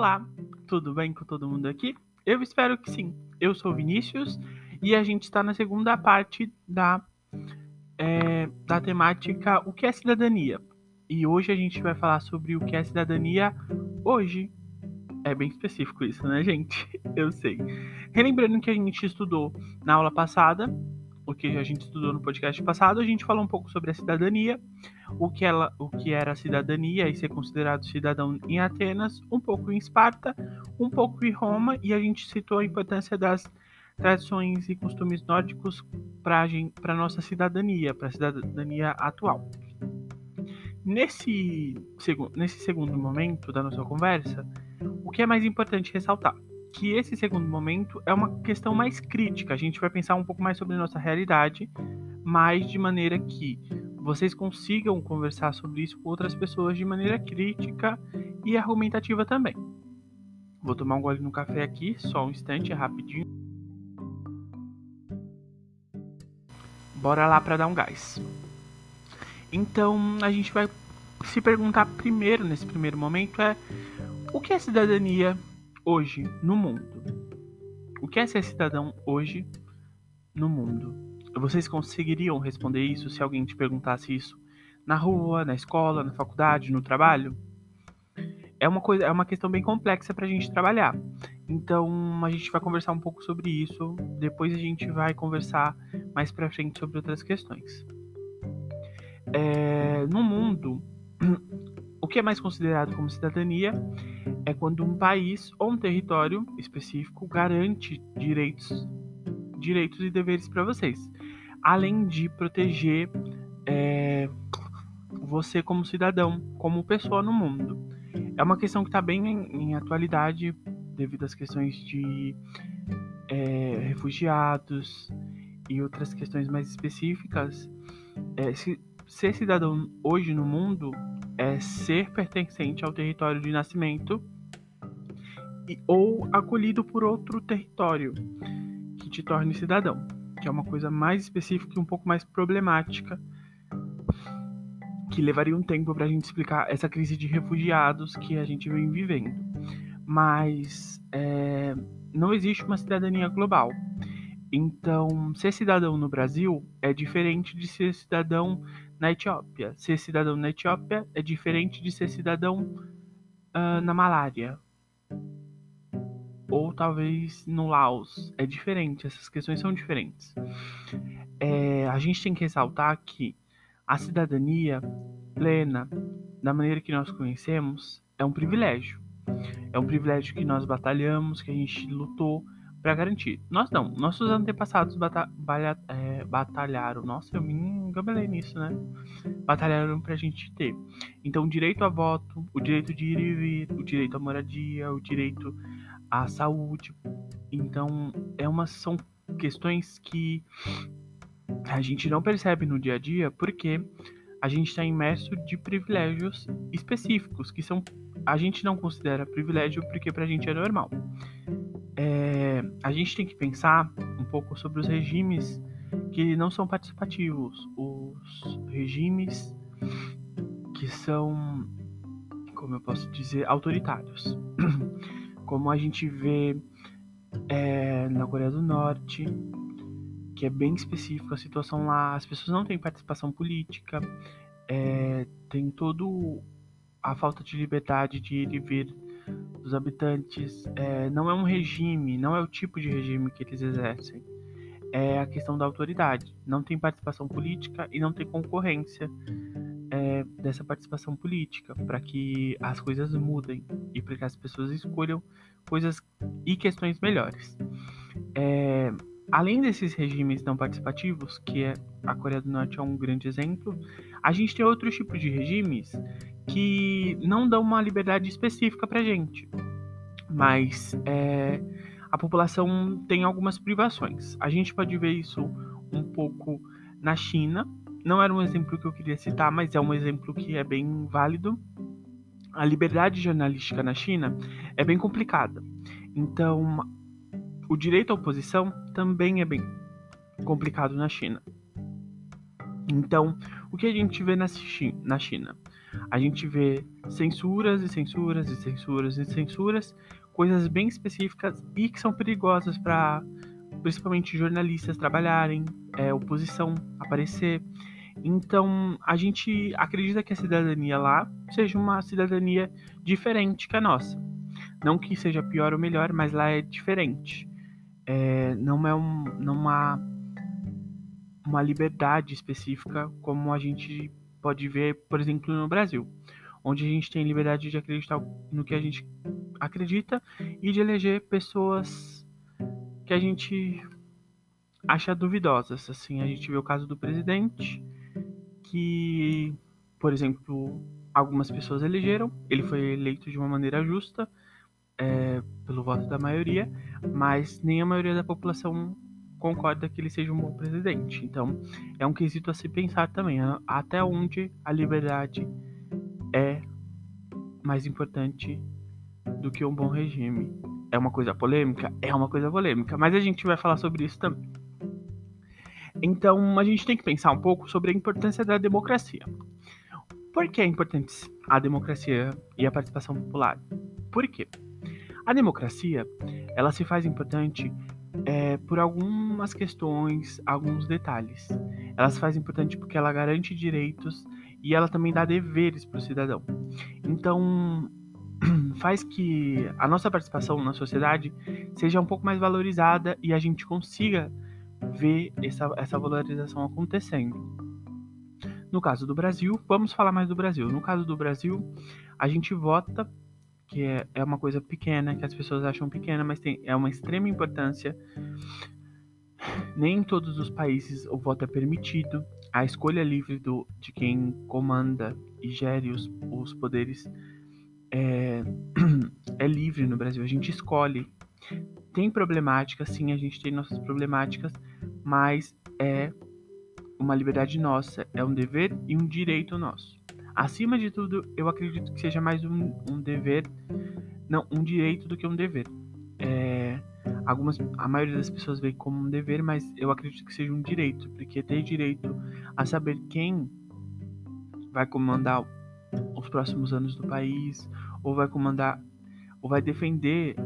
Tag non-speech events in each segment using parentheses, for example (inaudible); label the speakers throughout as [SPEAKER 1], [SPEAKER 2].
[SPEAKER 1] Olá, tudo bem com todo mundo aqui? Eu espero que sim. Eu sou Vinícius e a gente está na segunda parte da, é, da temática O que é cidadania? E hoje a gente vai falar sobre o que é cidadania hoje. É bem específico isso, né, gente? (laughs) Eu sei. Relembrando que a gente estudou na aula passada, o que a gente estudou no podcast passado, a gente falou um pouco sobre a cidadania, o que, ela, o que era a cidadania e ser considerado cidadão em Atenas, um pouco em Esparta, um pouco em Roma, e a gente citou a importância das tradições e costumes nórdicos para a nossa cidadania, para a cidadania atual. Nesse, nesse segundo momento da nossa conversa, o que é mais importante ressaltar? Que esse segundo momento é uma questão mais crítica. A gente vai pensar um pouco mais sobre nossa realidade, mas de maneira que vocês consigam conversar sobre isso com outras pessoas de maneira crítica e argumentativa também. Vou tomar um gole no café aqui, só um instante, rapidinho. Bora lá para dar um gás. Então, a gente vai se perguntar primeiro nesse primeiro momento é o que é cidadania hoje no mundo? O que é ser cidadão hoje no mundo? Vocês conseguiriam responder isso se alguém te perguntasse isso na rua, na escola, na faculdade, no trabalho? É uma coisa, é uma questão bem complexa para a gente trabalhar. Então a gente vai conversar um pouco sobre isso. Depois a gente vai conversar mais para frente sobre outras questões. É, no mundo, que é mais considerado como cidadania é quando um país ou um território específico garante direitos, direitos e deveres para vocês além de proteger é, você como cidadão, como pessoa no mundo. É uma questão que está bem em, em, atualidade devido às questões de é, refugiados e outras questões mais específicas. É, se, ser cidadão hoje no mundo é ser pertencente ao território de nascimento e, ou acolhido por outro território que te torne cidadão que é uma coisa mais específica e um pouco mais problemática, que levaria um tempo para a gente explicar essa crise de refugiados que a gente vem vivendo. Mas é, não existe uma cidadania global. Então, ser cidadão no Brasil é diferente de ser cidadão na Etiópia. Ser cidadão na Etiópia é diferente de ser cidadão uh, na Malária ou talvez no Laos. É diferente, essas questões são diferentes. É, a gente tem que ressaltar que a cidadania plena, da maneira que nós conhecemos, é um privilégio. É um privilégio que nós batalhamos, que a gente lutou para garantir. Nós não, nossos antepassados bata é, batalharam. Nossa, eu me engabelei nisso, né? Batalharam pra gente ter. Então, o direito a voto, o direito de ir e vir, o direito à moradia, o direito à saúde. Então, é uma, são questões que a gente não percebe no dia a dia porque a gente está imerso de privilégios específicos que são a gente não considera privilégio porque para a gente é normal. É, a gente tem que pensar um pouco sobre os regimes que não são participativos, os regimes que são, como eu posso dizer, autoritários. (clears throat) como a gente vê é, na Coreia do Norte, que é bem específico a situação lá, as pessoas não têm participação política, é, tem todo a falta de liberdade de ir e vir dos habitantes, é, não é um regime, não é o tipo de regime que eles exercem. É a questão da autoridade. Não tem participação política e não tem concorrência é, dessa participação política, para que as coisas mudem e para que as pessoas escolham coisas e questões melhores. É, além desses regimes não participativos, que é, a Coreia do Norte é um grande exemplo, a gente tem outros tipos de regimes que não dão uma liberdade específica para gente, mas é, a população tem algumas privações. A gente pode ver isso um pouco na China, não era um exemplo que eu queria citar, mas é um exemplo que é bem válido. A liberdade jornalística na China é bem complicada. Então, o direito à oposição também é bem complicado na China. Então, o que a gente vê na China? A gente vê censuras e censuras e censuras e censuras, coisas bem específicas e que são perigosas para principalmente jornalistas trabalharem, é, oposição aparecer. Então, a gente acredita que a cidadania lá seja uma cidadania diferente que a nossa. Não que seja pior ou melhor, mas lá é diferente. É, não é um, não há uma liberdade específica como a gente pode ver, por exemplo, no Brasil, onde a gente tem liberdade de acreditar no que a gente acredita e de eleger pessoas que a gente acha duvidosas. Assim, a gente vê o caso do presidente, que, por exemplo, algumas pessoas elegeram, ele foi eleito de uma maneira justa, é, pelo voto da maioria, mas nem a maioria da população concorda que ele seja um bom presidente. Então, é um quesito a se pensar também, né? até onde a liberdade é mais importante do que um bom regime. É uma coisa polêmica? É uma coisa polêmica, mas a gente vai falar sobre isso também. Então, a gente tem que pensar um pouco sobre a importância da democracia. Por que é importante a democracia e a participação popular? Por quê? A democracia, ela se faz importante é, por algumas questões, alguns detalhes. Ela se faz importante porque ela garante direitos e ela também dá deveres para o cidadão. Então, (clears throat) faz que a nossa participação na sociedade seja um pouco mais valorizada e a gente consiga ver essa, essa valorização acontecendo. No caso do Brasil, vamos falar mais do Brasil. No caso do Brasil, a gente vota que é, é uma coisa pequena, que as pessoas acham pequena, mas tem, é uma extrema importância. Nem em todos os países o voto é permitido. A escolha livre do, de quem comanda e gere os, os poderes é, (clears throat) é livre no Brasil. A gente escolhe. Tem problemáticas, sim, a gente tem nossas problemáticas, mas é uma liberdade nossa, é um dever e um direito nosso. Acima de tudo, eu acredito que seja mais um, um dever, não, um direito do que um dever. É, algumas, a maioria das pessoas vê como um dever, mas eu acredito que seja um direito, porque ter direito a saber quem vai comandar os próximos anos do país, ou vai comandar, ou vai defender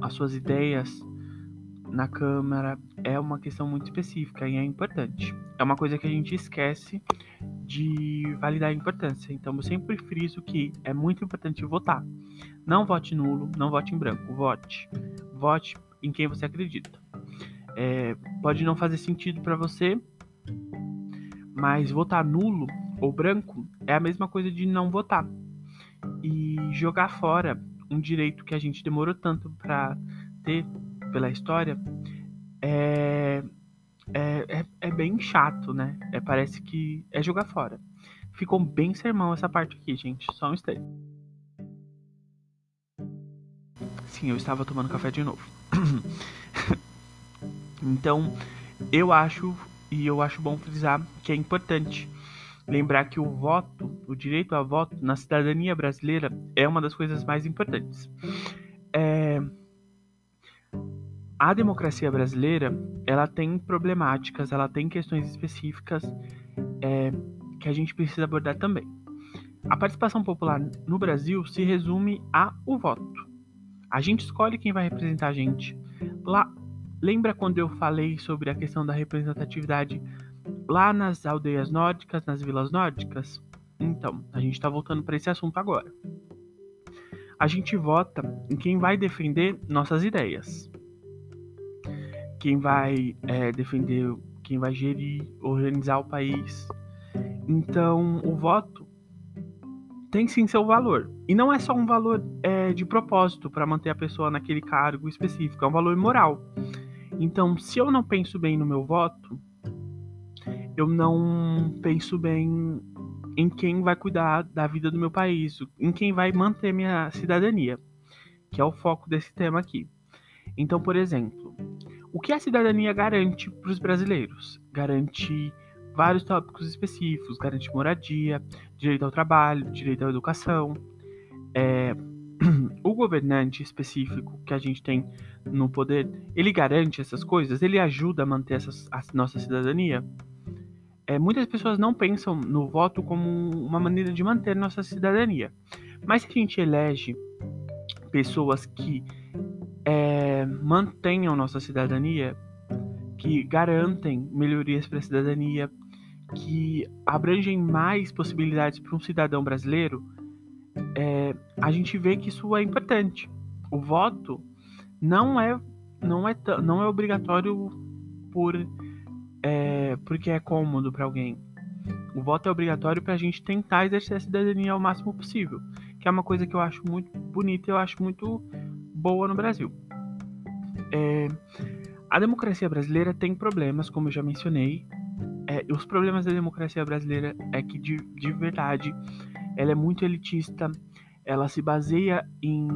[SPEAKER 1] as suas ideias na Câmara, é uma questão muito específica e é importante. É uma coisa que a gente esquece de validar a importância. Então eu sempre friso que é muito importante votar. Não vote nulo, não vote em branco, vote. Vote em quem você acredita. É, pode não fazer sentido para você, mas votar nulo ou branco é a mesma coisa de não votar e jogar fora um direito que a gente demorou tanto para ter pela história é é, é, é bem chato, né? É, parece que é jogar fora. Ficou bem sermão essa parte aqui, gente. Só um instante. Sim, eu estava tomando café de novo. (coughs) então, eu acho, e eu acho bom frisar, que é importante lembrar que o voto, o direito a voto na cidadania brasileira é uma das coisas mais importantes. É, a democracia brasileira ela tem problemáticas, ela tem questões específicas é, que a gente precisa abordar também. A participação popular no Brasil se resume a o voto. A gente escolhe quem vai representar a gente. Lá, lembra quando eu falei sobre a questão da representatividade lá nas aldeias nórdicas, nas vilas nórdicas? Então, a gente está voltando para esse assunto agora. A gente vota em quem vai defender nossas ideias quem vai é, defender, quem vai gerir, organizar o país. Então, o voto tem sim seu valor. E não é só um valor é, de propósito para manter a pessoa naquele cargo específico, é um valor moral. Então, se eu não penso bem no meu voto, eu não penso bem em quem vai cuidar da vida do meu país, em quem vai manter minha cidadania, que é o foco desse tema aqui. Então, por exemplo, o que a cidadania garante para os brasileiros? Garante vários tópicos específicos, garante moradia, direito ao trabalho, direito à educação. É, (clears throat) o governante específico que a gente tem no poder, ele garante essas coisas? Ele ajuda a manter essas, a nossa cidadania? É, muitas pessoas não pensam no voto como uma maneira de manter nossa cidadania. Mas se a gente elege pessoas que é, mantenham nossa cidadania, que garantem melhorias para a cidadania, que abrangem mais possibilidades para um cidadão brasileiro, é, a gente vê que isso é importante. O voto não é não é não é obrigatório por é, porque é cômodo para alguém. O voto é obrigatório para a gente tentar exercer a cidadania ao máximo possível, que é uma coisa que eu acho muito bonita eu acho muito boa no Brasil. É, a democracia brasileira tem problemas, como eu já mencionei. É, os problemas da democracia brasileira é que, de, de verdade, ela é muito elitista, ela se baseia em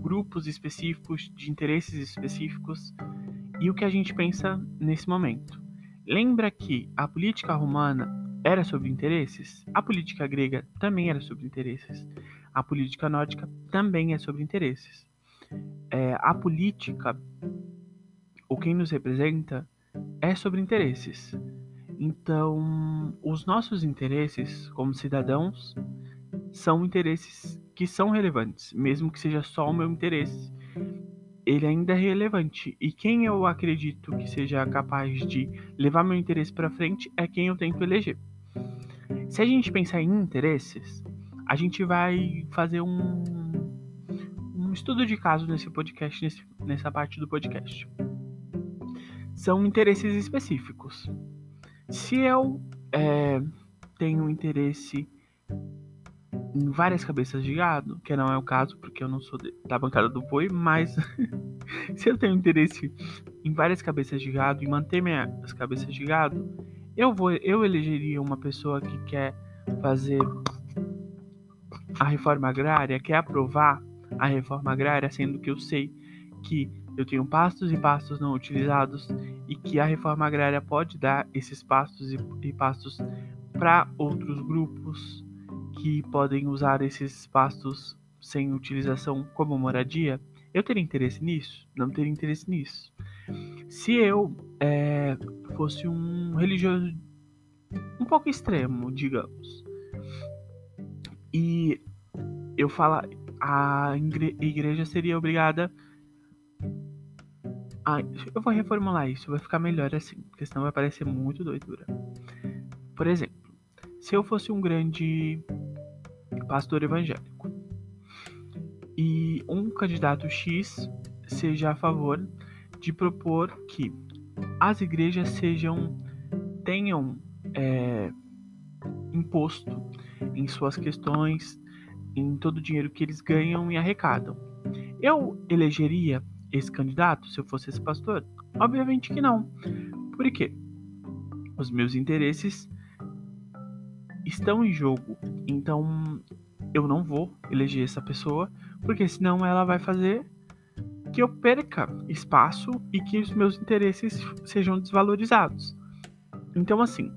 [SPEAKER 1] grupos específicos, de interesses específicos, e o que a gente pensa nesse momento. Lembra que a política romana era sobre interesses? A política grega também era sobre interesses. A política nórdica também é sobre interesses. É, a política o quem nos representa é sobre interesses. Então, os nossos interesses como cidadãos são interesses que são relevantes, mesmo que seja só o meu interesse. Ele ainda é relevante. E quem eu acredito que seja capaz de levar meu interesse para frente é quem eu tento eleger. Se a gente pensar em interesses, a gente vai fazer um, um estudo de caso nesse podcast, nesse, nessa parte do podcast são interesses específicos. Se eu é, tenho interesse em várias cabeças de gado, que não é o caso porque eu não sou da bancada do boi, mas (laughs) se eu tenho interesse em várias cabeças de gado e manter minhas cabeças de gado, eu vou, eu elegeria uma pessoa que quer fazer a reforma agrária, quer aprovar a reforma agrária, sendo que eu sei que eu tenho pastos e pastos não utilizados e que a reforma agrária pode dar esses pastos e, e pastos para outros grupos que podem usar esses pastos sem utilização como moradia, eu teria interesse nisso? Não teria interesse nisso. Se eu é, fosse um religioso um pouco extremo, digamos, e eu falar a igreja seria obrigada ah, eu vou reformular isso, vai ficar melhor assim, porque senão vai parecer muito doidura. Por exemplo, se eu fosse um grande pastor evangélico e um candidato X seja a favor de propor que as igrejas sejam tenham é, imposto em suas questões, em todo o dinheiro que eles ganham e arrecadam. Eu elegeria esse candidato se eu fosse esse pastor? Obviamente que não. Por quê? Os meus interesses estão em jogo. Então eu não vou eleger essa pessoa, porque senão ela vai fazer que eu perca espaço e que os meus interesses sejam desvalorizados. Então, assim,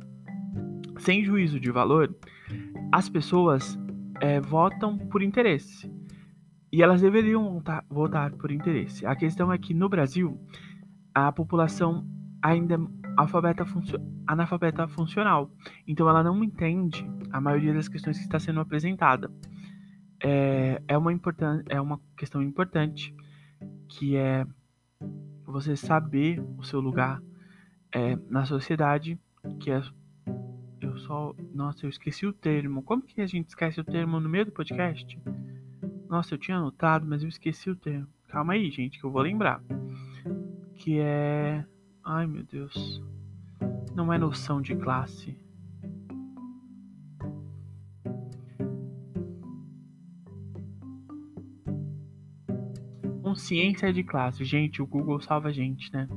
[SPEAKER 1] sem juízo de valor, as pessoas é, votam por interesse. E elas deveriam votar, votar por interesse. A questão é que no Brasil a população ainda é alfabeta funcio analfabeta funcional. Então ela não entende a maioria das questões que está sendo apresentada. É, é, uma, é uma questão importante que é você saber o seu lugar é, na sociedade, que é só, nossa, eu esqueci o termo. Como que a gente esquece o termo no meio do podcast? Nossa, eu tinha anotado, mas eu esqueci o termo. Calma aí, gente, que eu vou lembrar. Que é. Ai, meu Deus. Não é noção de classe. Consciência de classe. Gente, o Google salva a gente, né?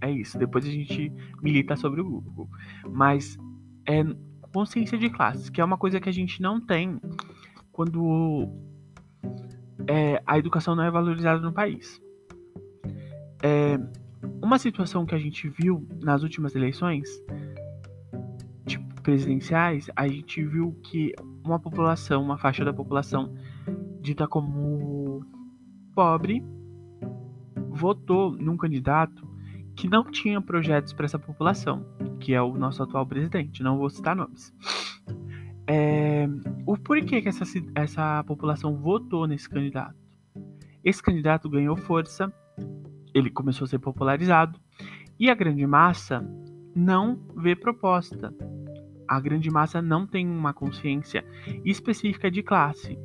[SPEAKER 1] É isso. Depois a gente milita sobre o Google. Mas é consciência de classe, que é uma coisa que a gente não tem quando é, a educação não é valorizada no país. É, uma situação que a gente viu nas últimas eleições tipo, presidenciais, a gente viu que uma população, uma faixa da população dita como pobre, votou num candidato que não tinha projetos para essa população, que é o nosso atual presidente. Não vou citar nomes. É, o porquê que essa, essa população votou nesse candidato? Esse candidato ganhou força, ele começou a ser popularizado e a grande massa não vê proposta. A grande massa não tem uma consciência específica de classe.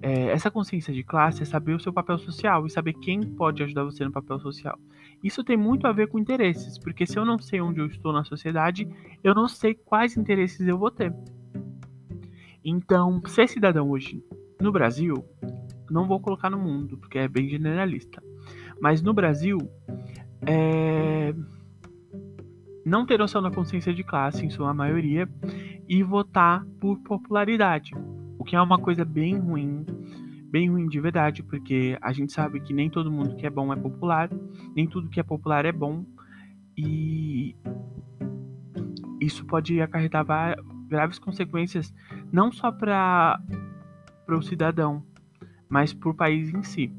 [SPEAKER 1] É, essa consciência de classe é saber o seu papel social e saber quem pode ajudar você no papel social. Isso tem muito a ver com interesses, porque se eu não sei onde eu estou na sociedade, eu não sei quais interesses eu vou ter. Então, ser cidadão hoje no Brasil, não vou colocar no mundo, porque é bem generalista, mas no Brasil, é... não ter noção da consciência de classe, em sua maioria, e votar por popularidade, o que é uma coisa bem ruim, bem ruim de verdade, porque a gente sabe que nem todo mundo que é bom é popular, nem tudo que é popular é bom, e isso pode acarretar graves consequências não só para o cidadão, mas para o país em si.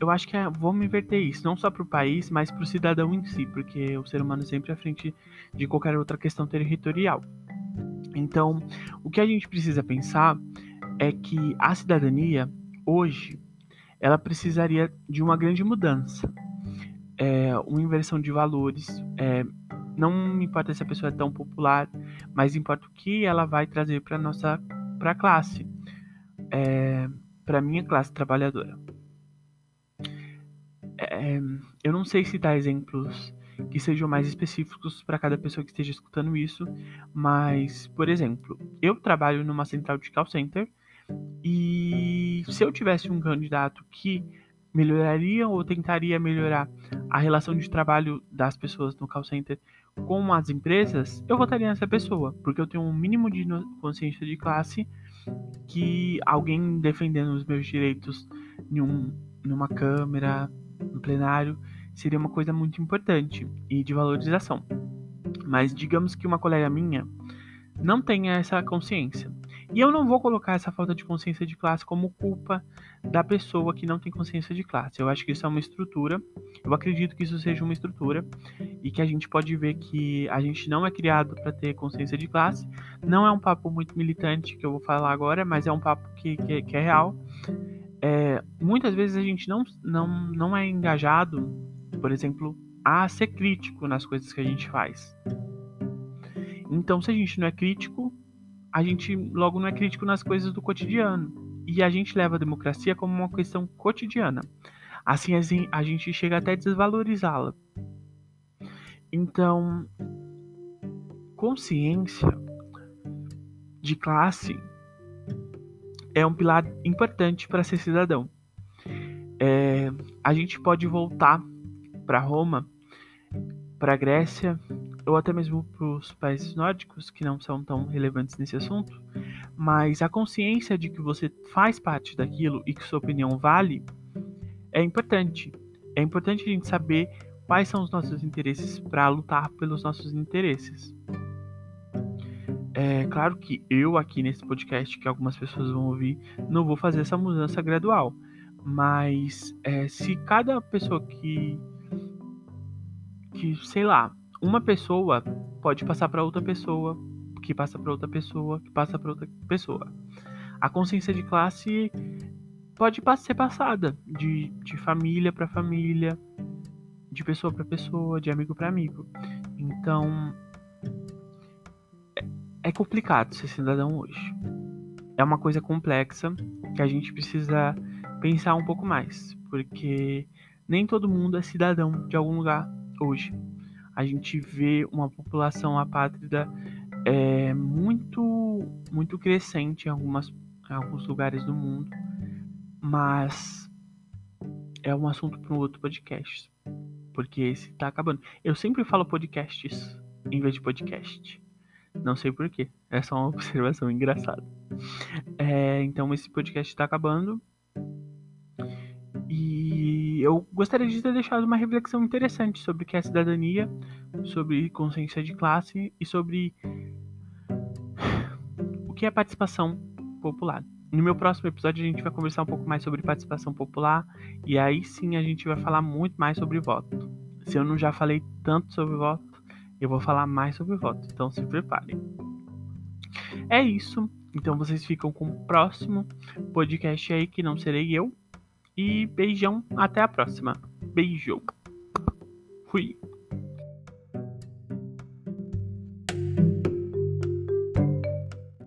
[SPEAKER 1] Eu acho que é, vamos inverter isso, não só para o país, mas para o cidadão em si, porque o ser humano é sempre à frente de qualquer outra questão territorial. Então, o que a gente precisa pensar é que a cidadania, hoje, ela precisaria de uma grande mudança. É, uma inversão de valores, é, não importa se a pessoa é tão popular, mas importa o que ela vai trazer para nossa para classe, é, para minha classe trabalhadora. É, eu não sei se dar exemplos que sejam mais específicos para cada pessoa que esteja escutando isso, mas, por exemplo, eu trabalho numa central de call center e se eu tivesse um candidato que melhoraria ou tentaria melhorar a relação de trabalho das pessoas no call center com as empresas, eu votaria nessa pessoa, porque eu tenho um mínimo de consciência de classe que alguém defendendo os meus direitos em um, numa câmera, no plenário, seria uma coisa muito importante e de valorização. Mas digamos que uma colega minha não tenha essa consciência. E eu não vou colocar essa falta de consciência de classe como culpa da pessoa que não tem consciência de classe. Eu acho que isso é uma estrutura. Eu acredito que isso seja uma estrutura e que a gente pode ver que a gente não é criado para ter consciência de classe. Não é um papo muito militante que eu vou falar agora, mas é um papo que, que, que é real. É, muitas vezes a gente não, não, não é engajado, por exemplo, a ser crítico nas coisas que a gente faz. Então, se a gente não é crítico, a gente logo não é crítico nas coisas do cotidiano. E a gente leva a democracia como uma questão cotidiana. Assim a gente chega até a desvalorizá-la. Então, consciência de classe é um pilar importante para ser cidadão. É, a gente pode voltar para Roma, para Grécia ou até mesmo para os países nórdicos, que não são tão relevantes nesse assunto, mas a consciência de que você faz parte daquilo e que sua opinião vale é importante. É importante a gente saber quais são os nossos interesses para lutar pelos nossos interesses. É claro que eu aqui nesse podcast, que algumas pessoas vão ouvir, não vou fazer essa mudança gradual. Mas é, se cada pessoa que, sei lá, uma pessoa pode passar para outra pessoa, que passa para outra pessoa, que passa para outra pessoa. A consciência de classe pode ser passada de, de família para família, de pessoa para pessoa, de amigo para amigo. Então é, é complicado ser cidadão hoje. É uma coisa complexa que a gente precisa pensar um pouco mais, porque nem todo mundo é cidadão de algum lugar hoje a gente vê uma população apátrida é, muito, muito crescente em, algumas, em alguns lugares do mundo, mas é um assunto para um outro podcast, porque esse está acabando. Eu sempre falo podcasts em vez de podcast. Não sei porquê, é só uma (laughs) observação engraçada. É, então esse podcast está acabando eu gostaria de ter deixado uma reflexão interessante sobre o que é cidadania, sobre consciência de classe e sobre (sighs) o que é participação popular. No meu próximo episódio a gente vai conversar um pouco mais sobre participação popular e aí sim a gente vai falar muito mais sobre voto. Se eu não já falei tanto sobre voto, eu vou falar mais sobre voto, então se preparem. É isso. Então vocês ficam com o próximo podcast aí, que não serei eu. E beijão, até a próxima. Beijo. Fui.